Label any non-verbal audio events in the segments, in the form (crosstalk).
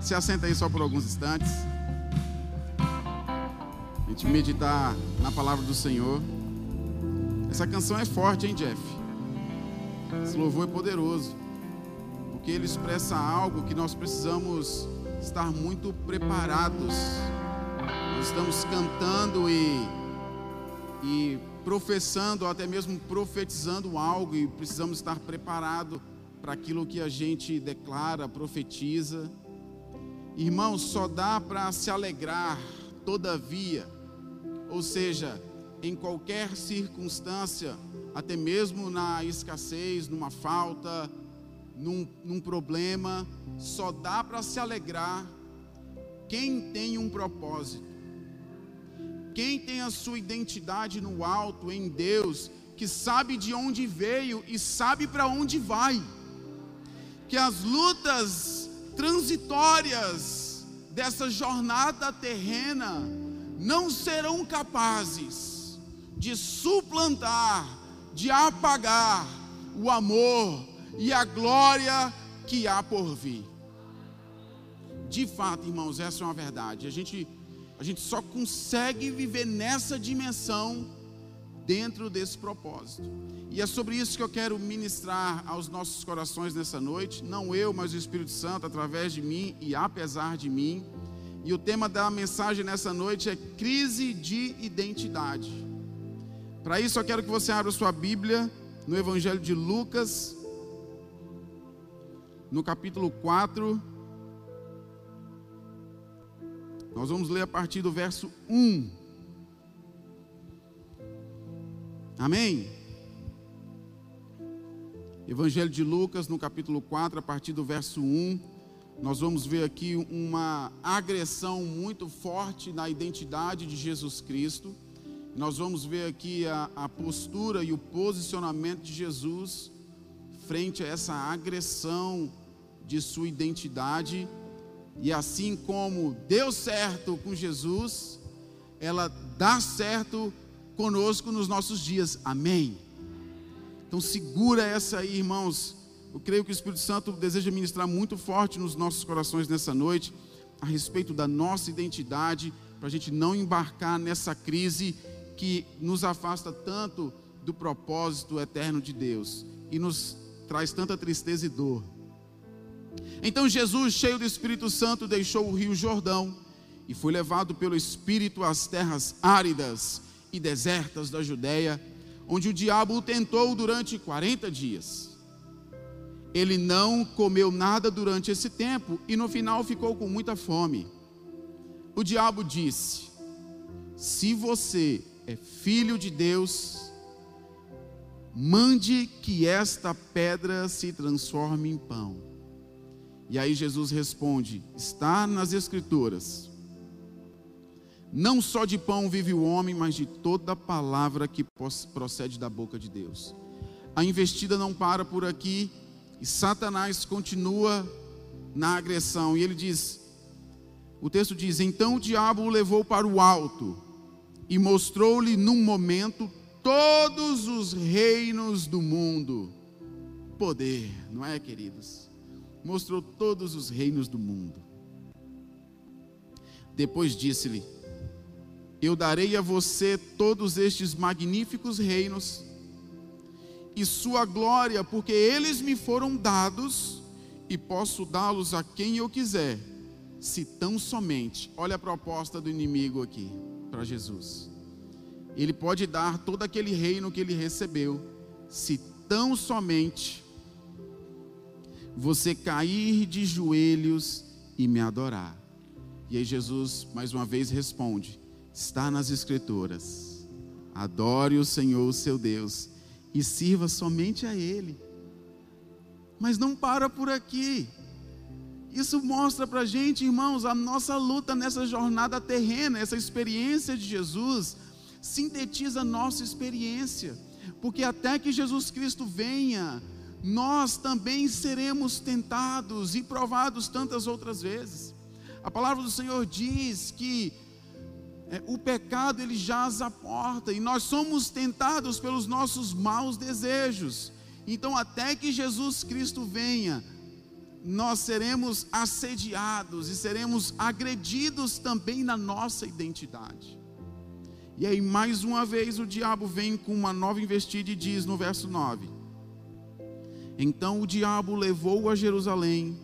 Se assenta aí só por alguns instantes. A gente meditar na palavra do Senhor. Essa canção é forte, hein, Jeff? Esse louvor é poderoso. Porque ele expressa algo que nós precisamos estar muito preparados. Nós estamos cantando e, e professando, ou até mesmo profetizando algo, e precisamos estar preparados para aquilo que a gente declara, profetiza. Irmãos, só dá para se alegrar, todavia, ou seja, em qualquer circunstância, até mesmo na escassez, numa falta, num, num problema, só dá para se alegrar quem tem um propósito, quem tem a sua identidade no alto, em Deus, que sabe de onde veio e sabe para onde vai, que as lutas transitórias dessa jornada terrena não serão capazes de suplantar, de apagar o amor e a glória que há por vir. De fato, irmãos, essa é uma verdade. A gente, a gente só consegue viver nessa dimensão dentro desse propósito. E é sobre isso que eu quero ministrar aos nossos corações nessa noite. Não eu, mas o Espírito Santo, através de mim e apesar de mim. E o tema da mensagem nessa noite é crise de identidade. Para isso, eu quero que você abra sua Bíblia no Evangelho de Lucas, no capítulo 4. Nós vamos ler a partir do verso 1. Amém? Evangelho de Lucas, no capítulo 4, a partir do verso 1. Nós vamos ver aqui uma agressão muito forte na identidade de Jesus Cristo. Nós vamos ver aqui a, a postura e o posicionamento de Jesus frente a essa agressão de sua identidade. E assim como deu certo com Jesus, ela dá certo conosco nos nossos dias. Amém. Então segura essa aí, irmãos. Eu creio que o Espírito Santo deseja ministrar muito forte nos nossos corações nessa noite a respeito da nossa identidade, para a gente não embarcar nessa crise que nos afasta tanto do propósito eterno de Deus e nos traz tanta tristeza e dor. Então Jesus, cheio do Espírito Santo, deixou o rio Jordão e foi levado pelo Espírito às terras áridas e desertas da Judéia, onde o diabo o tentou durante 40 dias. Ele não comeu nada durante esse tempo e no final ficou com muita fome. O diabo disse: Se você é filho de Deus, mande que esta pedra se transforme em pão. E aí Jesus responde: Está nas Escrituras. Não só de pão vive o homem, mas de toda palavra que procede da boca de Deus. A investida não para por aqui e Satanás continua na agressão. E ele diz: o texto diz: Então o diabo o levou para o alto e mostrou-lhe num momento todos os reinos do mundo. Poder, não é, queridos? mostrou todos os reinos do mundo. Depois disse-lhe: Eu darei a você todos estes magníficos reinos e sua glória, porque eles me foram dados e posso dá-los a quem eu quiser, se tão somente. Olha a proposta do inimigo aqui para Jesus. Ele pode dar todo aquele reino que ele recebeu, se tão somente você cair de joelhos e me adorar. E aí Jesus mais uma vez responde: está nas Escrituras. Adore o Senhor, o seu Deus, e sirva somente a Ele. Mas não para por aqui. Isso mostra para a gente, irmãos, a nossa luta nessa jornada terrena, essa experiência de Jesus, sintetiza a nossa experiência. Porque até que Jesus Cristo venha, nós também seremos tentados e provados tantas outras vezes. A palavra do Senhor diz que é, o pecado ele jaz à porta e nós somos tentados pelos nossos maus desejos. Então, até que Jesus Cristo venha, nós seremos assediados e seremos agredidos também na nossa identidade. E aí, mais uma vez, o diabo vem com uma nova investida e diz no verso 9: Então o diabo levou-o a Jerusalém,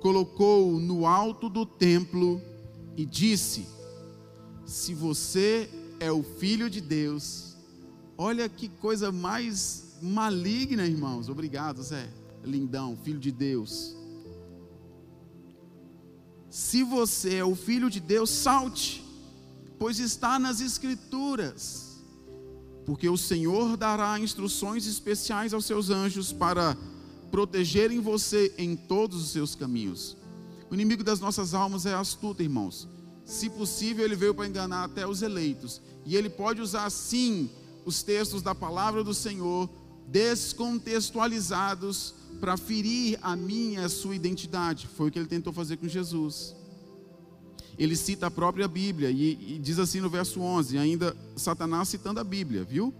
colocou-o no alto do templo e disse: Se você é o filho de Deus, olha que coisa mais maligna, irmãos. Obrigado, Zé. Lindão, filho de Deus. Se você é o filho de Deus, salte pois está nas Escrituras. Porque o Senhor dará instruções especiais aos seus anjos para protegerem você em todos os seus caminhos. O inimigo das nossas almas é astuto, irmãos. Se possível, ele veio para enganar até os eleitos. E ele pode usar, sim, os textos da palavra do Senhor descontextualizados para ferir a minha e a sua identidade. Foi o que ele tentou fazer com Jesus ele cita a própria Bíblia e, e, diz assim no verso 11, ainda Satanás citando a Bíblia, viu?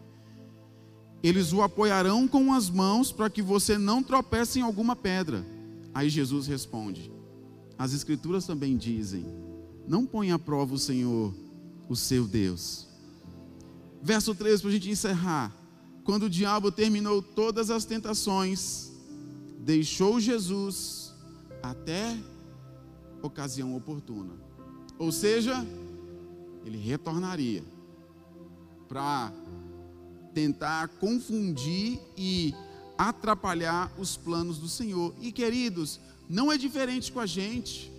Eles o apoiarão com as mãos para que você não tropece em alguma pedra. Aí Jesus responde: As Escrituras também dizem: Não põe à prova o Senhor, o seu Deus. Verso 13, para a gente encerrar. Quando o diabo terminou todas as tentações, deixou Jesus até ocasião oportuna. Ou seja, ele retornaria para tentar confundir e atrapalhar os planos do Senhor. E queridos, não é diferente com a gente.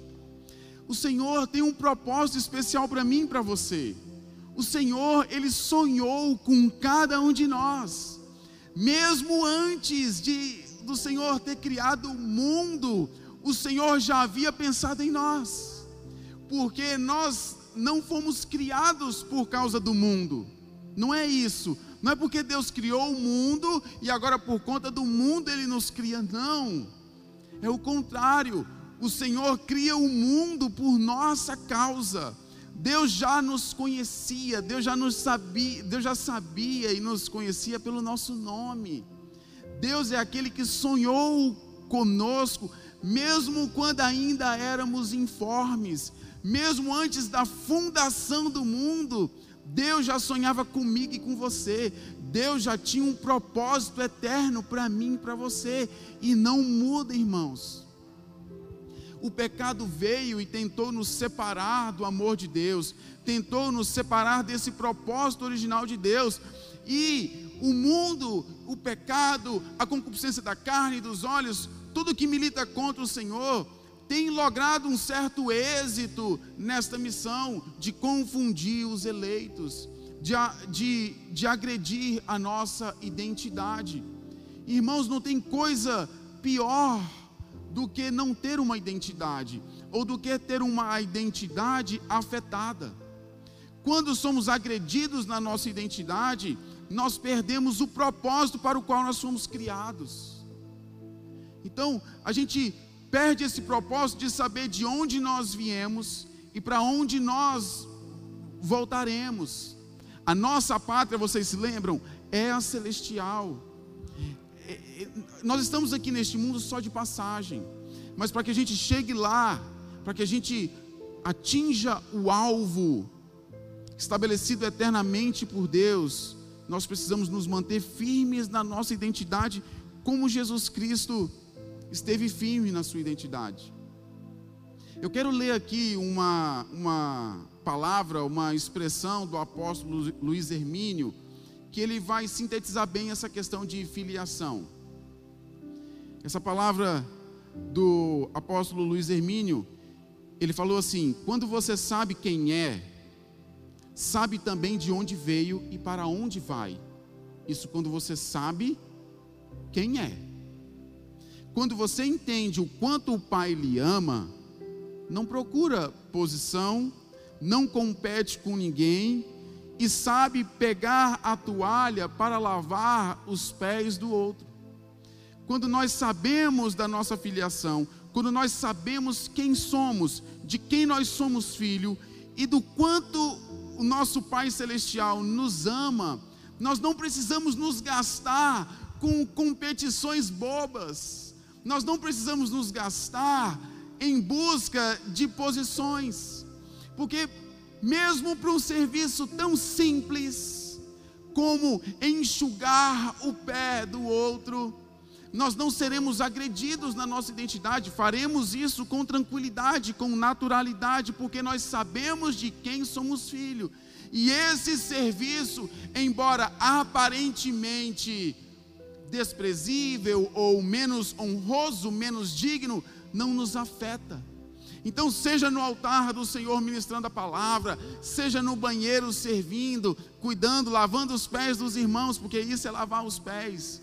O Senhor tem um propósito especial para mim e para você. O Senhor, ele sonhou com cada um de nós. Mesmo antes de do Senhor ter criado o mundo, o Senhor já havia pensado em nós porque nós não fomos criados por causa do mundo. Não é isso. Não é porque Deus criou o mundo e agora por conta do mundo ele nos cria, não. É o contrário. O Senhor cria o mundo por nossa causa. Deus já nos conhecia, Deus já nos sabia, Deus já sabia e nos conhecia pelo nosso nome. Deus é aquele que sonhou conosco, mesmo quando ainda éramos informes, mesmo antes da fundação do mundo, Deus já sonhava comigo e com você. Deus já tinha um propósito eterno para mim e para você. E não muda, irmãos. O pecado veio e tentou nos separar do amor de Deus, tentou nos separar desse propósito original de Deus. E o mundo, o pecado, a concupiscência da carne e dos olhos, tudo que milita contra o Senhor, tem logrado um certo êxito nesta missão de confundir os eleitos, de, de, de agredir a nossa identidade. Irmãos, não tem coisa pior do que não ter uma identidade, ou do que ter uma identidade afetada. Quando somos agredidos na nossa identidade, nós perdemos o propósito para o qual nós fomos criados. Então, a gente perde esse propósito de saber de onde nós viemos e para onde nós voltaremos. A nossa pátria, vocês se lembram, é a celestial. É, é, nós estamos aqui neste mundo só de passagem, mas para que a gente chegue lá, para que a gente atinja o alvo estabelecido eternamente por Deus, nós precisamos nos manter firmes na nossa identidade, como Jesus Cristo esteve firme na sua identidade. Eu quero ler aqui uma, uma palavra, uma expressão do apóstolo Luiz Hermínio, que ele vai sintetizar bem essa questão de filiação. Essa palavra do apóstolo Luiz Hermínio, ele falou assim: quando você sabe quem é, sabe também de onde veio e para onde vai. Isso quando você sabe quem é. Quando você entende o quanto o pai lhe ama, não procura posição, não compete com ninguém e sabe pegar a toalha para lavar os pés do outro. Quando nós sabemos da nossa filiação, quando nós sabemos quem somos, de quem nós somos filho e do quanto o nosso Pai Celestial nos ama, nós não precisamos nos gastar com competições bobas Nós não precisamos nos gastar em busca de posições, porque mesmo para um serviço tão simples como enxugar o pé do outro, nós não seremos agredidos na nossa identidade, faremos isso com tranquilidade, com naturalidade, porque nós sabemos de quem somos filhos. E esse serviço, embora aparentemente desprezível ou menos honroso, menos digno, não nos afeta. Então, seja no altar do Senhor ministrando a palavra, seja no banheiro servindo, cuidando, lavando os pés dos irmãos, porque isso é lavar os pés.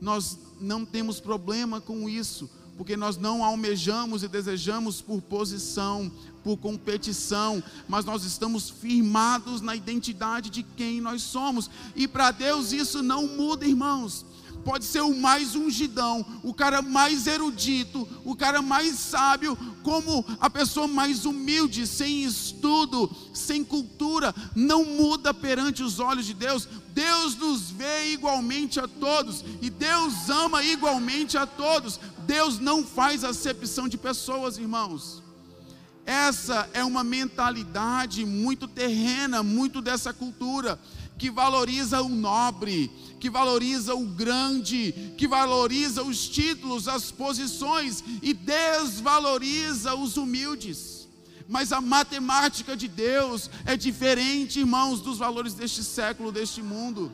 Nós não temos problema com isso, porque nós não almejamos e desejamos por posição, por competição, mas nós estamos firmados na identidade de quem nós somos. E para Deus isso não muda, irmãos pode ser o mais ungidão, o cara mais erudito, o cara mais sábio, como a pessoa mais humilde, sem estudo, sem cultura, não muda perante os olhos de Deus. Deus nos vê igualmente a todos e Deus ama igualmente a todos. Deus não faz acepção de pessoas, irmãos. Essa é uma mentalidade muito terrena, muito dessa cultura que valoriza o nobre, que valoriza o grande, que valoriza os títulos, as posições e desvaloriza os humildes. Mas a matemática de Deus é diferente, irmãos, dos valores deste século, deste mundo.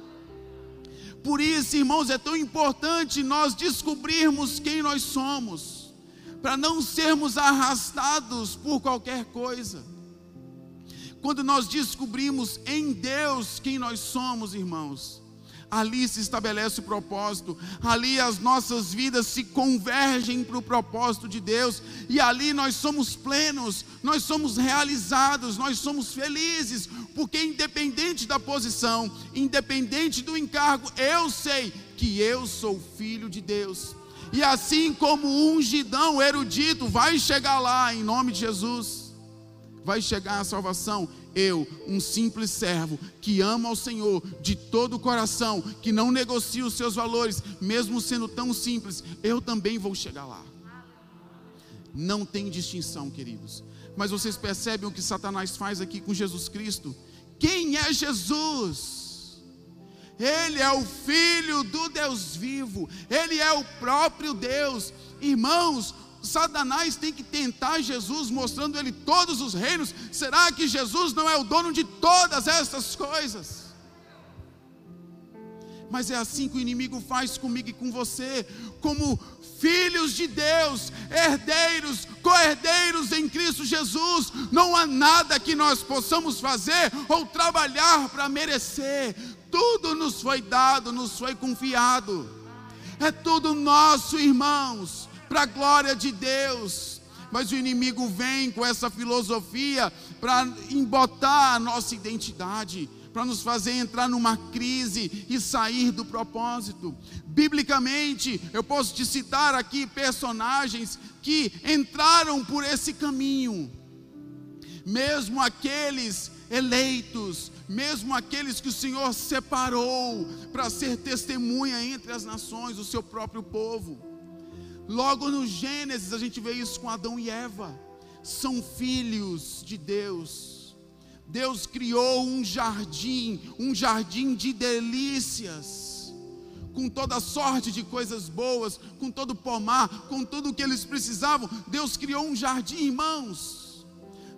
Por isso, irmãos, é tão importante nós descobrirmos quem nós somos, para não sermos arrastados por qualquer coisa. Quando nós descobrimos em Deus quem nós somos, irmãos, ali se estabelece o propósito, ali as nossas vidas se convergem para o propósito de Deus, e ali nós somos plenos, nós somos realizados, nós somos felizes, porque independente da posição, independente do encargo, eu sei que eu sou filho de Deus. E assim como um ungidão erudito vai chegar lá em nome de Jesus vai chegar a salvação. Eu, um simples servo que ama ao Senhor de todo o coração, que não negocia os seus valores, mesmo sendo tão simples, eu também vou chegar lá. Não tem distinção, queridos. Mas vocês percebem o que Satanás faz aqui com Jesus Cristo? Quem é Jesus? Ele é o Filho do Deus vivo, Ele é o próprio Deus. Irmãos, Satanás tem que tentar Jesus, mostrando ele todos os reinos. Será que Jesus não é o dono de todas essas coisas? Mas é assim que o inimigo faz comigo e com você, como filhos de Deus, herdeiros, co-herdeiros em Cristo Jesus. Não há nada que nós possamos fazer ou trabalhar para merecer. Tudo nos foi dado, nos foi confiado. É tudo nosso, irmãos para a glória de Deus. Mas o inimigo vem com essa filosofia para embotar a nossa identidade, para nos fazer entrar numa crise e sair do propósito. Biblicamente, eu posso te citar aqui personagens que entraram por esse caminho, mesmo aqueles eleitos, mesmo aqueles que o Senhor separou para ser testemunha entre as nações, o seu próprio povo. Logo no Gênesis a gente vê isso com Adão e Eva. São filhos de Deus. Deus criou um jardim, um jardim de delícias, com toda sorte de coisas boas, com todo pomar, com tudo o que eles precisavam. Deus criou um jardim, irmãos.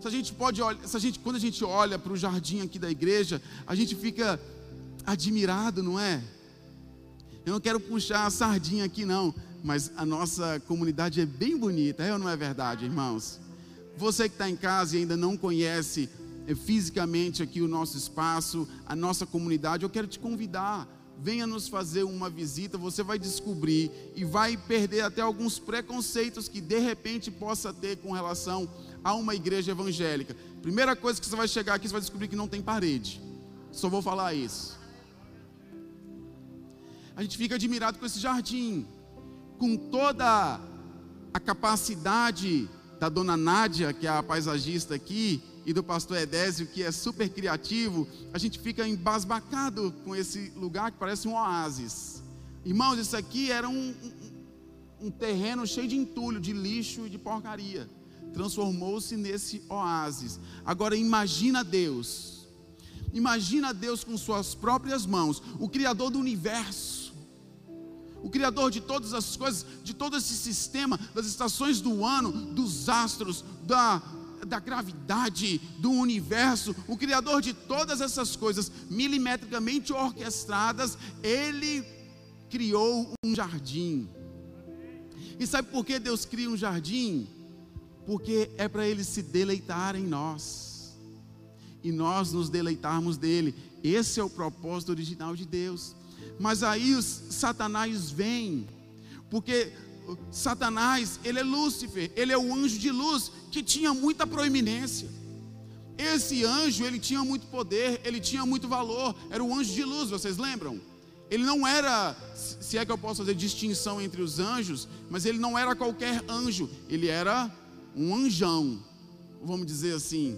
Se a gente pode olhar, se a gente, quando a gente olha para o jardim aqui da igreja, a gente fica admirado, não é? Eu não quero puxar a sardinha aqui, não mas a nossa comunidade é bem bonita, é ou não é verdade, irmãos? Você que está em casa e ainda não conhece eh, fisicamente aqui o nosso espaço, a nossa comunidade, eu quero te convidar. Venha nos fazer uma visita, você vai descobrir e vai perder até alguns preconceitos que de repente possa ter com relação a uma igreja evangélica. Primeira coisa que você vai chegar aqui, você vai descobrir que não tem parede. Só vou falar isso. A gente fica admirado com esse jardim com toda a capacidade da dona Nádia, que é a paisagista aqui, e do pastor Edésio, que é super criativo, a gente fica embasbacado com esse lugar que parece um oásis. Irmãos, isso aqui era um, um, um terreno cheio de entulho, de lixo e de porcaria. Transformou-se nesse oásis. Agora imagina Deus. Imagina Deus com suas próprias mãos, o Criador do universo, o Criador de todas as coisas, de todo esse sistema, das estações do ano, dos astros, da, da gravidade, do universo, o Criador de todas essas coisas milimetricamente orquestradas, Ele criou um jardim. E sabe por que Deus cria um jardim? Porque é para Ele se deleitar em nós e nós nos deleitarmos dele. Esse é o propósito original de Deus. Mas aí os Satanás vem, porque Satanás, ele é Lúcifer, ele é o anjo de luz que tinha muita proeminência. Esse anjo, ele tinha muito poder, ele tinha muito valor, era o anjo de luz, vocês lembram? Ele não era, se é que eu posso fazer distinção entre os anjos, mas ele não era qualquer anjo, ele era um anjão, vamos dizer assim.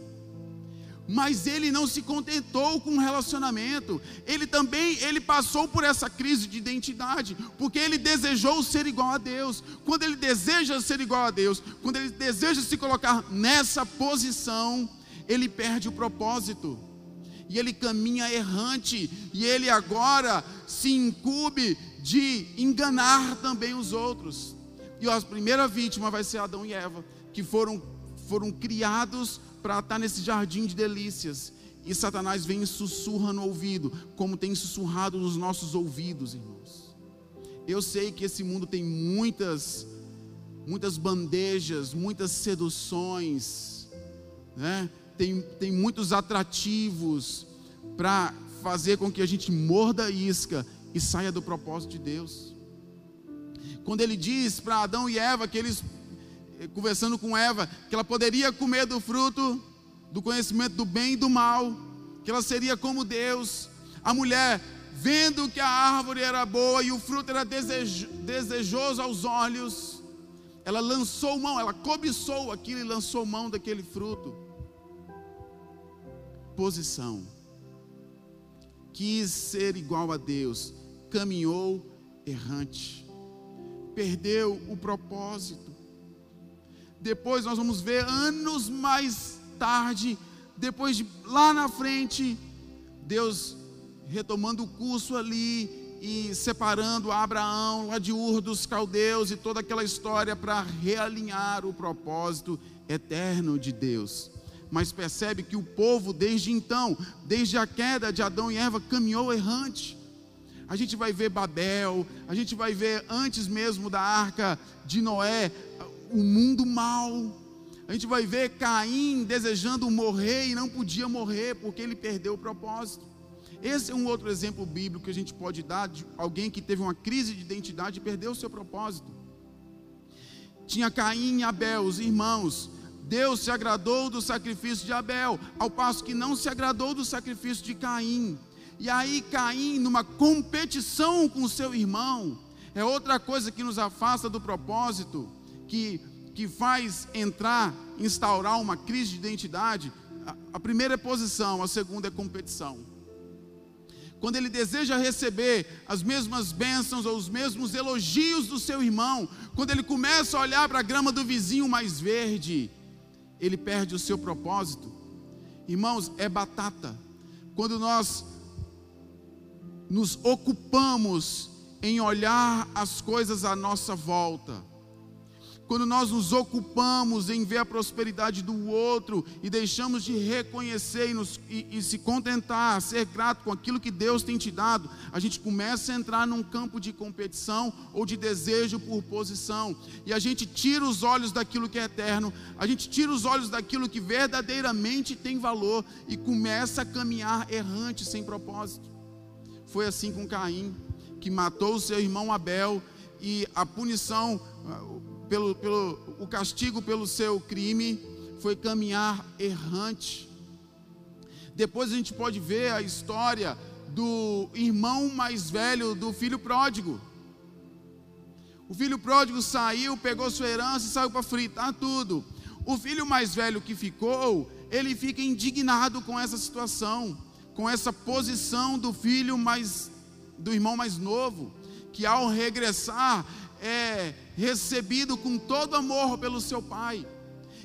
Mas ele não se contentou com o relacionamento. Ele também, ele passou por essa crise de identidade, porque ele desejou ser igual a Deus. Quando ele deseja ser igual a Deus, quando ele deseja se colocar nessa posição, ele perde o propósito e ele caminha errante, e ele agora se incube de enganar também os outros. E a primeira vítima vai ser Adão e Eva, que foram, foram criados para estar nesse jardim de delícias. E Satanás vem e sussurra no ouvido, como tem sussurrado nos nossos ouvidos, irmãos. Eu sei que esse mundo tem muitas, muitas bandejas, muitas seduções, né? tem, tem muitos atrativos para fazer com que a gente morda a isca e saia do propósito de Deus. Quando ele diz para Adão e Eva que eles, conversando com Eva, que ela poderia comer do fruto do conhecimento do bem e do mal, que ela seria como Deus. A mulher, vendo que a árvore era boa e o fruto era desejo, desejoso aos olhos, ela lançou mão, ela cobiçou aquilo e lançou mão daquele fruto posição. Quis ser igual a Deus, caminhou errante, perdeu o propósito. Depois nós vamos ver anos mais tarde, depois de lá na frente, Deus retomando o curso ali e separando Abraão lá de Ur dos caldeus e toda aquela história para realinhar o propósito eterno de Deus mas percebe que o povo, desde então, desde a queda de Adão e Eva, caminhou errante. A gente vai ver Babel, a gente vai ver antes mesmo da arca de Noé, o mundo mal. A gente vai ver Caim desejando morrer e não podia morrer porque ele perdeu o propósito. Esse é um outro exemplo bíblico que a gente pode dar de alguém que teve uma crise de identidade e perdeu o seu propósito. Tinha Caim e Abel, os irmãos, Deus se agradou do sacrifício de Abel, ao passo que não se agradou do sacrifício de Caim. E aí, Caim, numa competição com seu irmão, é outra coisa que nos afasta do propósito, que, que faz entrar, instaurar uma crise de identidade. A, a primeira é posição, a segunda é competição. Quando ele deseja receber as mesmas bênçãos ou os mesmos elogios do seu irmão, quando ele começa a olhar para a grama do vizinho mais verde, ele perde o seu propósito. Irmãos, é batata. Quando nós nos ocupamos em olhar as coisas à nossa volta, quando nós nos ocupamos em ver a prosperidade do outro e deixamos de reconhecer e, nos, e, e, se contentar, ser grato com aquilo que Deus tem te dado, a gente começa a entrar num campo de competição ou de desejo por posição, e a gente tira os olhos daquilo que é eterno, a gente tira os olhos daquilo que verdadeiramente tem valor e começa a caminhar errante, sem propósito. Foi assim com Caim, que matou o seu irmão Abel, e a punição pelo, pelo o castigo pelo seu crime foi caminhar errante. Depois a gente pode ver a história do irmão mais velho do filho pródigo. O filho pródigo saiu, pegou sua herança e saiu para fritar tudo. O filho mais velho que ficou, ele fica indignado com essa situação, com essa posição do filho mais do irmão mais novo, que ao regressar, é recebido com todo amor pelo seu pai.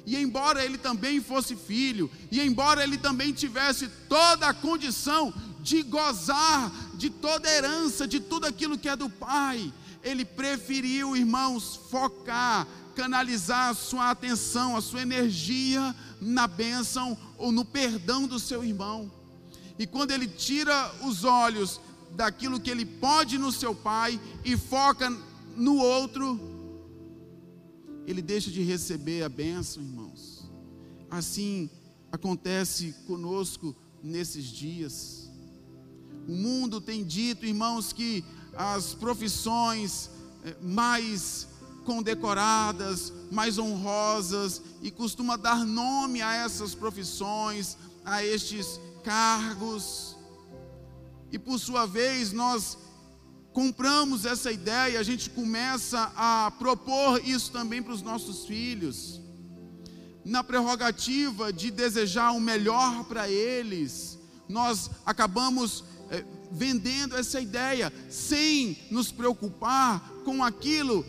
E embora ele também fosse filho, e embora ele também tivesse toda a condição de gozar de toda a herança, de tudo aquilo que é do pai, ele preferiu, irmãos, focar, canalizar a sua atenção, a sua energia na bênção ou no perdão do seu irmão. E quando ele tira os olhos daquilo que ele pode no seu pai e foca no outro, ele deixa de receber a bênção, irmãos. Assim acontece conosco nesses dias. O mundo tem dito, irmãos, que as profissões eh, mais condecoradas, mais honrosas, e costuma dar nome a essas profissões, a estes cargos. E por sua vez, nós compramos essa ideia, a gente começa a propor isso também para os nossos filhos, na prerrogativa de desejar o melhor para eles, nós acabamos é, vendendo essa ideia, sem nos preocupar com aquilo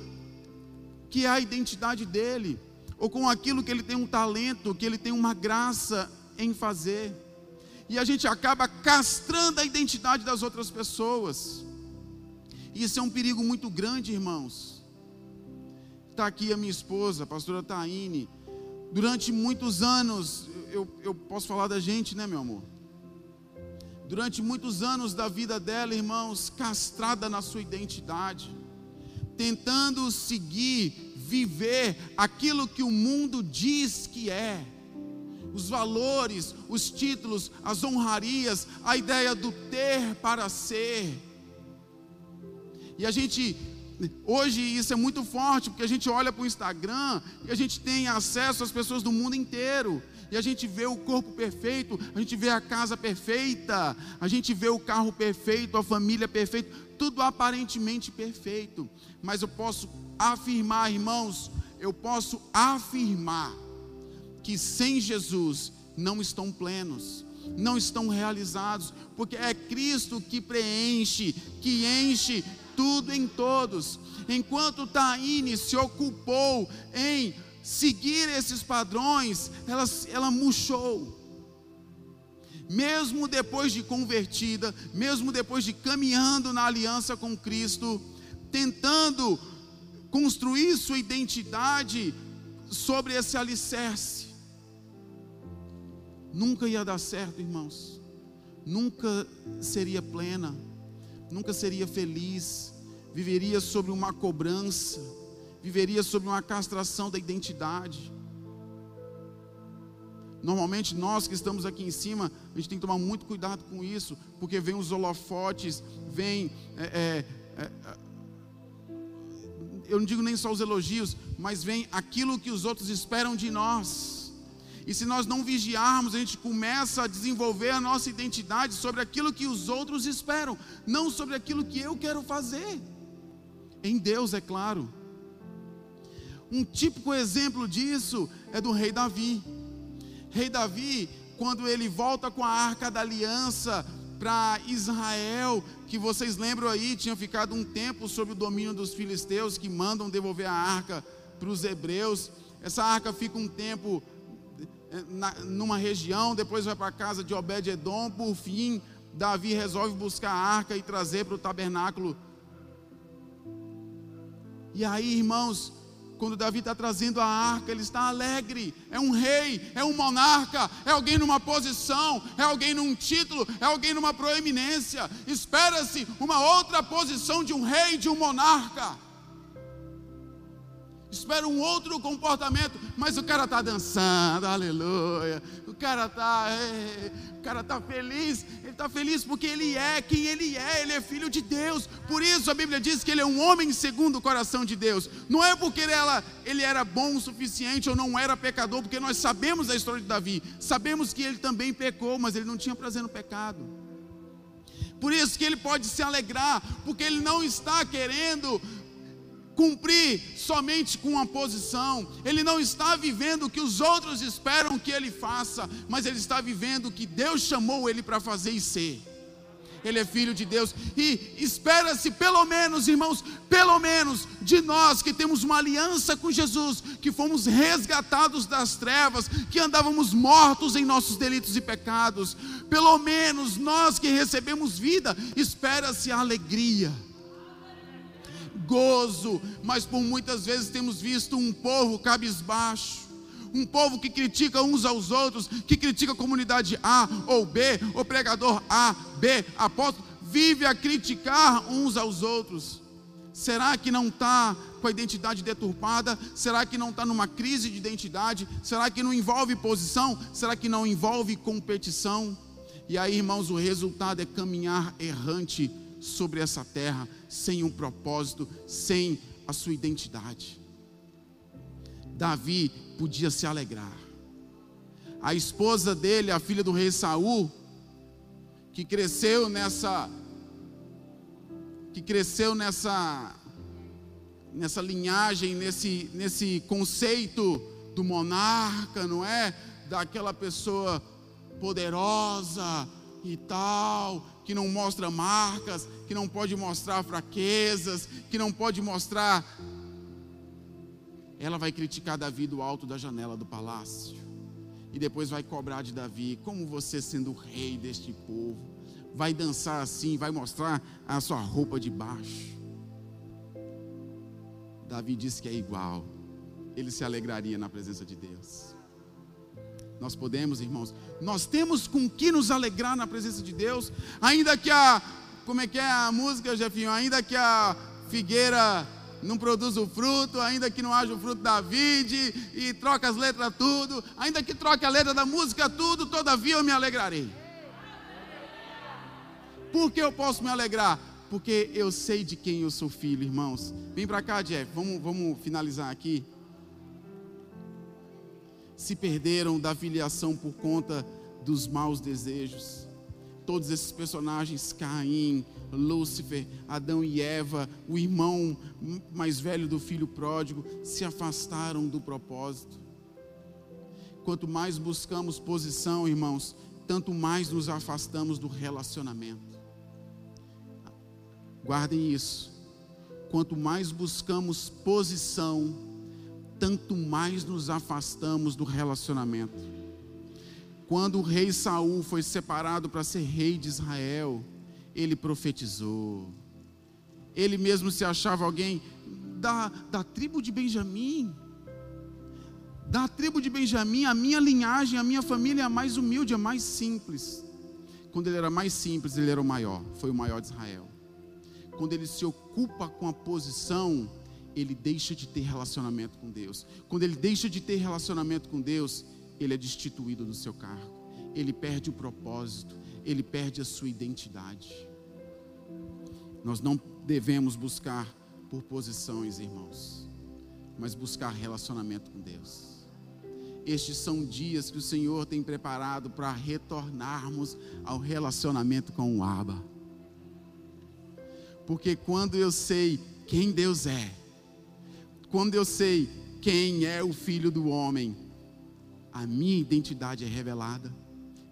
que é a identidade dele, ou com aquilo que ele tem um talento, que ele tem uma graça em fazer e a gente acaba castrando a identidade das outras pessoas. Isso é um perigo muito grande, irmãos. Está aqui a minha esposa, a pastora Taine. Durante muitos anos, eu, eu posso falar da gente, né, meu amor? Durante muitos anos da vida dela, irmãos, castrada na sua identidade, tentando seguir, viver aquilo que o mundo diz que é os valores, os títulos, as honrarias, a ideia do ter para ser. E a gente, hoje isso é muito forte, porque a gente olha para o Instagram e a gente tem acesso às pessoas do mundo inteiro. E a gente vê o corpo perfeito, a gente vê a casa perfeita, a gente vê o carro perfeito, a família perfeita, tudo aparentemente perfeito. Mas eu posso afirmar, irmãos, eu posso afirmar que sem Jesus não estão plenos, não estão realizados, porque é Cristo que preenche, que enche tudo em todos. Enquanto Taine se ocupou em seguir esses padrões, ela, ela murchou. Mesmo depois de convertida, mesmo depois de caminhando na aliança com Cristo, tentando construir sua identidade sobre esse alicerce, nunca ia dar certo, irmãos. Nunca seria plena, nunca seria feliz, viveria sobre uma cobrança, viveria sobre uma castração da identidade. Normalmente nós que estamos aqui em cima, a gente tem que tomar muito cuidado com isso, porque vem os holofotes, vem. É, é, é, eu não digo nem só os elogios, mas vem aquilo que os outros esperam de nós. E se nós não vigiarmos, a gente começa a desenvolver a nossa identidade sobre aquilo que os outros esperam, não sobre aquilo que eu quero fazer. Em Deus, é claro. Um típico exemplo disso é do rei Davi. Rei Davi, quando ele volta com a arca da aliança para Israel, que vocês lembram aí, tinha ficado um tempo sob o domínio dos filisteus que mandam devolver a arca para os hebreus. Essa arca fica um tempo na, numa região, depois vai para a casa de Obed-Edom, por fim, Davi resolve buscar a arca e trazer para o tabernáculo. E aí, irmãos, quando Davi está trazendo a arca, ele está alegre. É um rei, é um monarca, é alguém numa posição, é alguém num título, é alguém numa proeminência. Espera-se uma outra posição de um rei, de um monarca espera um outro comportamento, mas o cara está dançando, aleluia. Cara está, é, o cara está feliz. Ele está feliz porque ele é quem ele é. Ele é filho de Deus. Por isso a Bíblia diz que ele é um homem segundo o coração de Deus. Não é porque ele era, ele era bom o suficiente ou não era pecador, porque nós sabemos a história de Davi. Sabemos que ele também pecou, mas ele não tinha prazer no pecado. Por isso que ele pode se alegrar, porque ele não está querendo cumprir somente com uma posição, ele não está vivendo o que os outros esperam que ele faça, mas ele está vivendo o que Deus chamou ele para fazer e ser. ele é filho de Deus. E espera-se, pelo menos, irmãos, pelo menos de nós que temos uma aliança com Jesus, que fomos resgatados das trevas, que andávamos mortos em nossos delitos e pecados, pelo menos nós que recebemos vida, espera-se alegria. Gozo, mas por muitas vezes temos visto um povo cabisbaixo, um povo que critica uns aos outros, que critica a comunidade A ou B, o pregador A, B, apóstolo, vive a criticar uns aos outros. Será que não está com a identidade deturpada? Será que não está numa crise de identidade? Será que não envolve posição? Será que não envolve competição? E aí, irmãos, o resultado é caminhar errante sobre essa terra, sem um propósito, sem a sua identidade. Davi podia se alegrar. A esposa dele, a filha do rei Saul, que cresceu nessa que cresceu nessa nessa linhagem, nesse nesse conceito do monarca, não é? Daquela pessoa poderosa e tal, que não mostra marcas, que não pode mostrar fraquezas, que não pode mostrar ela vai criticar Davi do alto da janela do palácio. E depois vai cobrar de Davi, como você sendo rei deste povo, vai dançar assim, vai mostrar a sua roupa de baixo. Davi disse que é igual. Ele se alegraria na presença de Deus. Nós podemos, irmãos, nós temos com que nos alegrar na presença de Deus, ainda que a, como é que é a música, Jefinho? Ainda que a figueira não produz o fruto, ainda que não haja o fruto da vide, e troca as letras tudo, ainda que troque a letra da música tudo, todavia eu me alegrarei. Por que eu posso me alegrar? Porque eu sei de quem eu sou filho, irmãos. Vem para cá, Jeff, vamos, vamos finalizar aqui. Se perderam da filiação por conta dos maus desejos. Todos esses personagens, Caim, Lúcifer, Adão e Eva, o irmão mais velho do filho pródigo, se afastaram do propósito. Quanto mais buscamos posição, irmãos, tanto mais nos afastamos do relacionamento. Guardem isso. Quanto mais buscamos posição, tanto mais nos afastamos do relacionamento. Quando o rei Saul foi separado para ser rei de Israel, ele profetizou. Ele mesmo se achava alguém da, da tribo de Benjamim. Da tribo de Benjamim, a minha linhagem, a minha família é a mais humilde, a mais simples. Quando ele era mais simples, ele era o maior, foi o maior de Israel. Quando ele se ocupa com a posição, ele deixa de ter relacionamento com Deus. Quando ele deixa de ter relacionamento com Deus, ele é destituído do seu cargo. Ele perde o propósito, ele perde a sua identidade. Nós não devemos buscar por posições, irmãos, mas buscar relacionamento com Deus. Estes são dias que o Senhor tem preparado para retornarmos ao relacionamento com o Abba. Porque quando eu sei quem Deus é, quando eu sei quem é o Filho do Homem, a minha identidade é revelada.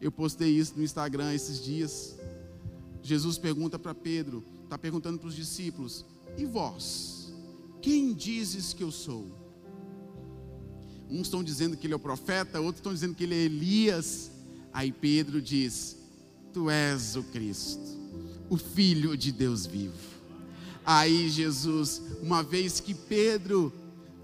Eu postei isso no Instagram esses dias. Jesus pergunta para Pedro, está perguntando para os discípulos: E vós? Quem dizes que eu sou? Uns estão dizendo que ele é o profeta, outros estão dizendo que ele é Elias. Aí Pedro diz: Tu és o Cristo, o Filho de Deus vivo. Aí Jesus, uma vez que Pedro,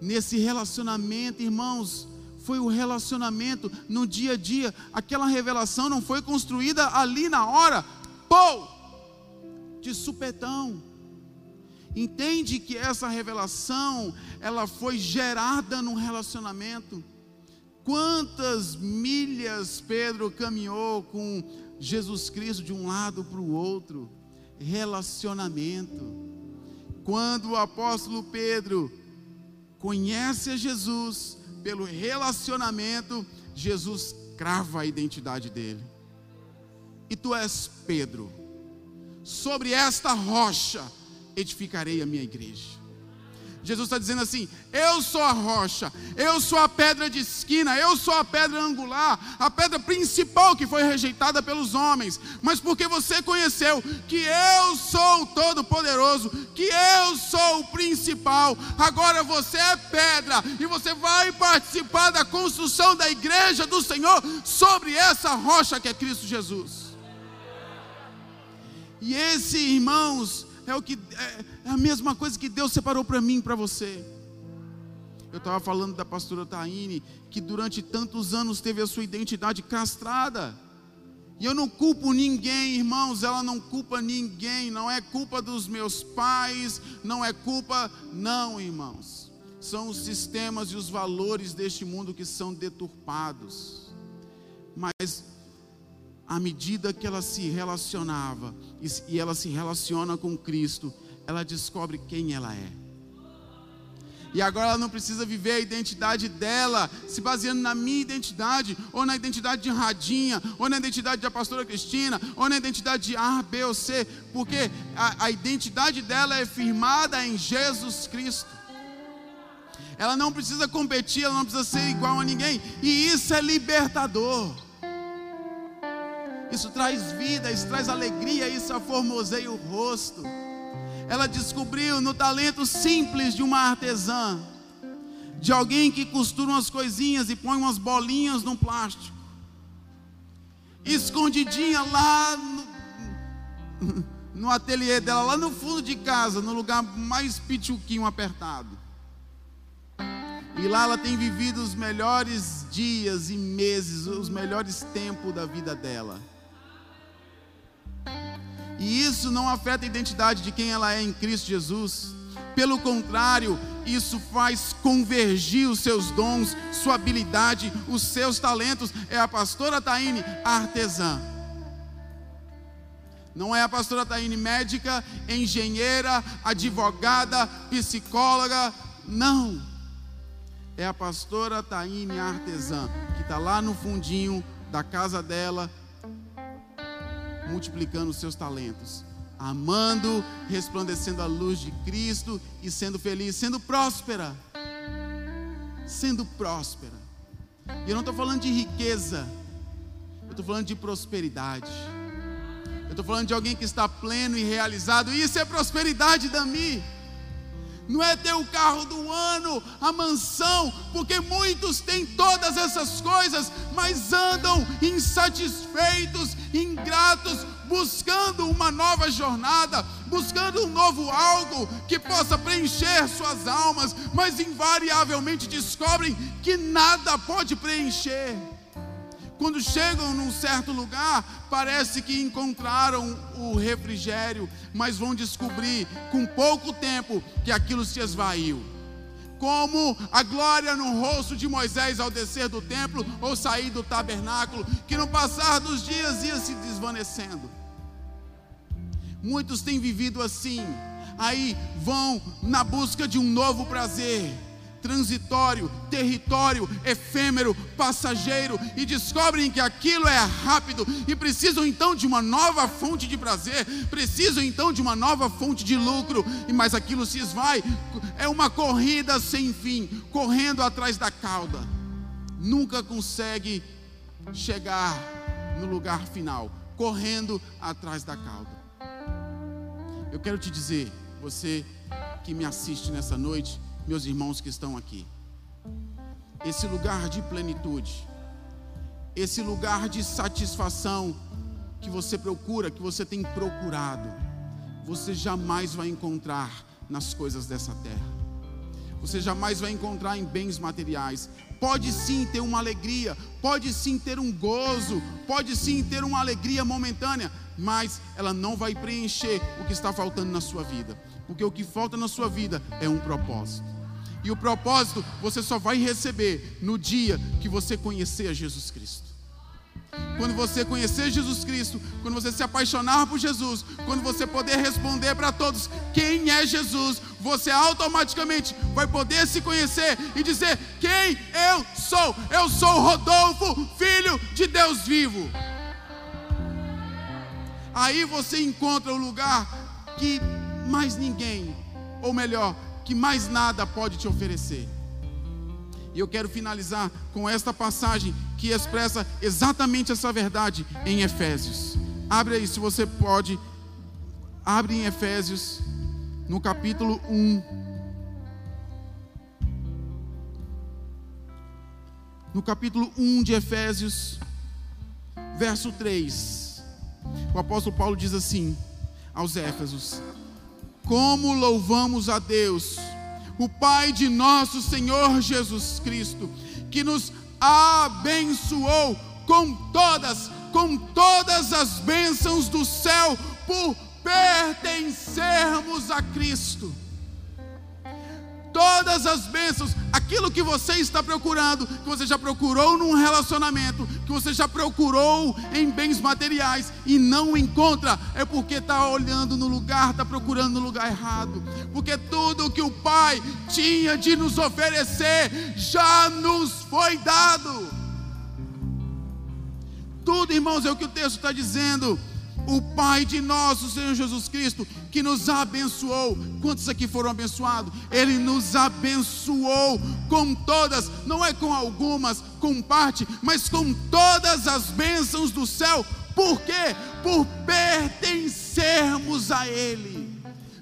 nesse relacionamento, irmãos, foi o relacionamento no dia a dia. Aquela revelação não foi construída ali na hora, pô, de supetão. Entende que essa revelação, ela foi gerada no relacionamento. Quantas milhas Pedro caminhou com Jesus Cristo de um lado para o outro? Relacionamento. Quando o apóstolo Pedro conhece a Jesus, pelo relacionamento, Jesus crava a identidade dele. E tu és Pedro. Sobre esta rocha edificarei a minha igreja. Jesus está dizendo assim: Eu sou a rocha, eu sou a pedra de esquina, eu sou a pedra angular, a pedra principal que foi rejeitada pelos homens. Mas porque você conheceu que eu sou o Todo-Poderoso, que eu sou o principal, agora você é pedra e você vai participar da construção da igreja do Senhor sobre essa rocha que é Cristo Jesus. E esse, irmãos, é o que é, é a mesma coisa que Deus separou para mim para você. Eu estava falando da pastora Taine, que durante tantos anos teve a sua identidade castrada. E eu não culpo ninguém, irmãos, ela não culpa ninguém, não é culpa dos meus pais, não é culpa, não, irmãos. São os sistemas e os valores deste mundo que são deturpados. Mas à medida que ela se relacionava e ela se relaciona com Cristo, ela descobre quem ela é. E agora ela não precisa viver a identidade dela, se baseando na minha identidade, ou na identidade de Radinha, ou na identidade da pastora Cristina, ou na identidade de A, B ou C, porque a, a identidade dela é firmada em Jesus Cristo. Ela não precisa competir, ela não precisa ser igual a ninguém, e isso é libertador isso traz vida, isso traz alegria, isso aformoseia o rosto. Ela descobriu no talento simples de uma artesã, de alguém que costura umas coisinhas e põe umas bolinhas no plástico, escondidinha lá no, (laughs) no ateliê dela, lá no fundo de casa, no lugar mais pituquinho apertado. E lá ela tem vivido os melhores dias e meses, os melhores tempos da vida dela. E isso não afeta a identidade de quem ela é em Cristo Jesus. Pelo contrário, isso faz convergir os seus dons, sua habilidade, os seus talentos. É a pastora Taine, artesã. Não é a pastora Taine médica, engenheira, advogada, psicóloga. Não. É a pastora Taine artesã, que está lá no fundinho da casa dela, multiplicando os seus talentos, amando, resplandecendo a luz de Cristo e sendo feliz, sendo próspera. Sendo próspera. E eu não estou falando de riqueza, eu estou falando de prosperidade. Eu estou falando de alguém que está pleno e realizado. Isso é prosperidade, Dami não é ter o carro do ano, a mansão, porque muitos têm todas essas coisas, mas andam insatisfeitos, ingratos, buscando uma nova jornada, buscando um novo algo que possa preencher suas almas, mas invariavelmente descobrem que nada pode preencher. Quando chegam num certo lugar, parece que encontraram o refrigério, mas vão descobrir com pouco tempo que aquilo se esvaiu. Como a glória no rosto de Moisés ao descer do templo ou sair do tabernáculo, que no passar dos dias ia se desvanecendo. Muitos têm vivido assim, aí vão na busca de um novo prazer transitório, território, efêmero, passageiro, e descobrem que aquilo é rápido e precisam então de uma nova fonte de prazer, precisam então de uma nova fonte de lucro, e mas aquilo se esvai, é uma corrida sem fim, correndo atrás da cauda, nunca consegue chegar no lugar final, correndo atrás da cauda. Eu quero te dizer, você que me assiste nessa noite, meus irmãos que estão aqui. Esse lugar de plenitude, esse lugar de satisfação que você procura, que você tem procurado, você jamais vai encontrar nas coisas dessa terra. Você jamais vai encontrar em bens materiais. Pode sim ter uma alegria, pode sim ter um gozo, pode sim ter uma alegria momentânea, mas ela não vai preencher o que está faltando na sua vida. Porque o que falta na sua vida é um propósito. E o propósito você só vai receber no dia que você conhecer a Jesus Cristo. Quando você conhecer Jesus Cristo, quando você se apaixonar por Jesus, quando você poder responder para todos quem é Jesus, você automaticamente vai poder se conhecer e dizer quem eu sou. Eu sou Rodolfo, filho de Deus vivo. Aí você encontra o lugar que mais ninguém, ou melhor, que mais nada pode te oferecer. E eu quero finalizar com esta passagem que expressa exatamente essa verdade em Efésios. Abre aí, se você pode. Abre em Efésios, no capítulo 1. No capítulo 1 de Efésios, verso 3. O apóstolo Paulo diz assim aos Éfesos: Como louvamos a Deus, o Pai de nosso Senhor Jesus Cristo, que nos abençoou com todas, com todas as bênçãos do céu por pertencermos a Cristo. Todas as bênçãos, aquilo que você está procurando, que você já procurou num relacionamento, que você já procurou em bens materiais e não encontra, é porque está olhando no lugar, está procurando no lugar errado. Porque tudo que o Pai tinha de nos oferecer já nos foi dado. Tudo, irmãos, é o que o texto está dizendo o Pai de nosso Senhor Jesus Cristo, que nos abençoou. Quantos aqui foram abençoados? Ele nos abençoou com todas, não é com algumas, com parte, mas com todas as bênçãos do céu. Por quê? Por pertencermos a Ele.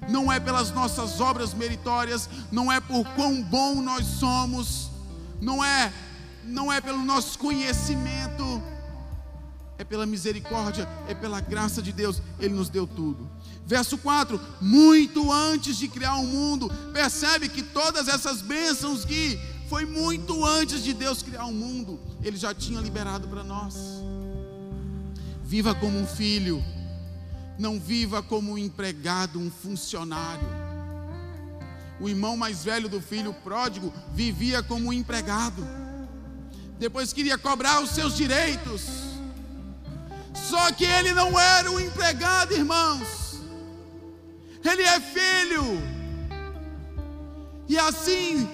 Não é pelas nossas obras meritórias, não é por quão bom nós somos, não é, não é pelo nosso conhecimento é pela misericórdia, é pela graça de Deus, Ele nos deu tudo. Verso 4: Muito antes de criar o mundo, percebe que todas essas bênçãos que foi muito antes de Deus criar o mundo, Ele já tinha liberado para nós. Viva como um filho, não viva como um empregado, um funcionário. O irmão mais velho do filho pródigo vivia como um empregado, depois queria cobrar os seus direitos só que ele não era um empregado, irmãos. Ele é filho. E assim,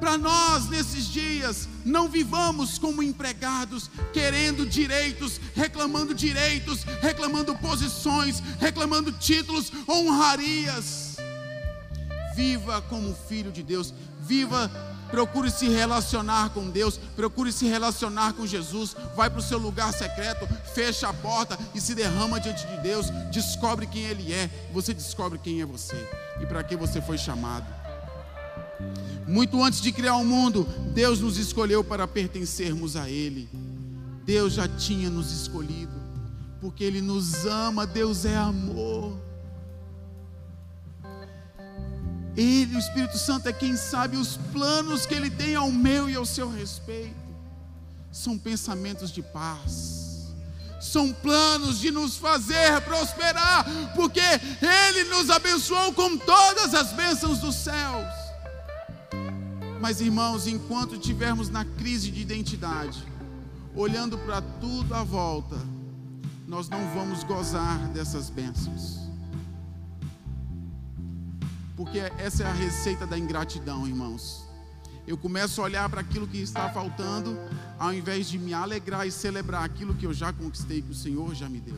para nós nesses dias, não vivamos como empregados, querendo direitos, reclamando direitos, reclamando posições, reclamando títulos, honrarias. Viva como filho de Deus, viva procure se relacionar com Deus, procure se relacionar com Jesus, vai para o seu lugar secreto, fecha a porta e se derrama diante de Deus, descobre quem Ele é, você descobre quem é você e para que você foi chamado. Muito antes de criar o mundo, Deus nos escolheu para pertencermos a Ele. Deus já tinha nos escolhido, porque Ele nos ama, Deus é amor. Ele, o Espírito Santo, é quem sabe os planos que Ele tem ao meu e ao seu respeito. São pensamentos de paz, são planos de nos fazer prosperar, porque Ele nos abençoou com todas as bênçãos dos céus. Mas, irmãos, enquanto estivermos na crise de identidade, olhando para tudo à volta, nós não vamos gozar dessas bênçãos porque essa é a receita da ingratidão, irmãos. Eu começo a olhar para aquilo que está faltando, ao invés de me alegrar e celebrar aquilo que eu já conquistei, que o Senhor já me deu.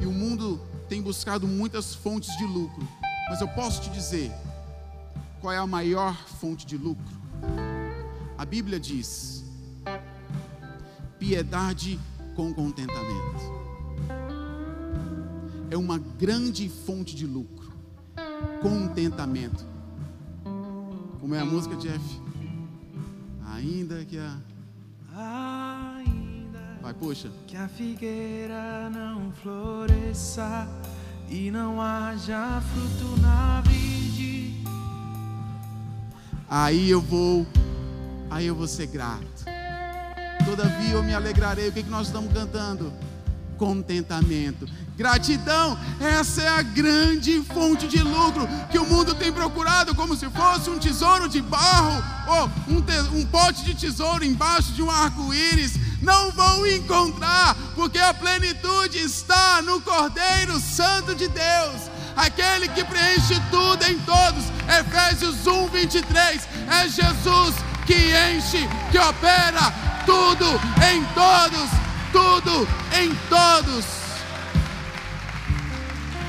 E o mundo tem buscado muitas fontes de lucro, mas eu posso te dizer qual é a maior fonte de lucro. A Bíblia diz: piedade com contentamento. É uma grande fonte de lucro contentamento. Como é a música, Jeff? Ainda que a. Ainda Vai, puxa. Que a figueira não floresça e não haja fruto na vide. Aí eu vou, aí eu vou ser grato. Todavia eu me alegrarei. O que, que nós estamos cantando? contentamento. Gratidão, essa é a grande fonte de lucro que o mundo tem procurado, como se fosse um tesouro de barro ou um, te, um pote de tesouro embaixo de um arco-íris. Não vão encontrar, porque a plenitude está no Cordeiro Santo de Deus, aquele que preenche tudo em todos. Efésios 1, 23. É Jesus que enche, que opera tudo em todos tudo em todos.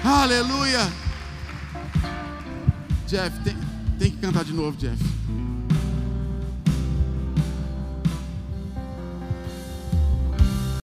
Aleluia. Jeff, tem, tem que cantar de novo, Jeff.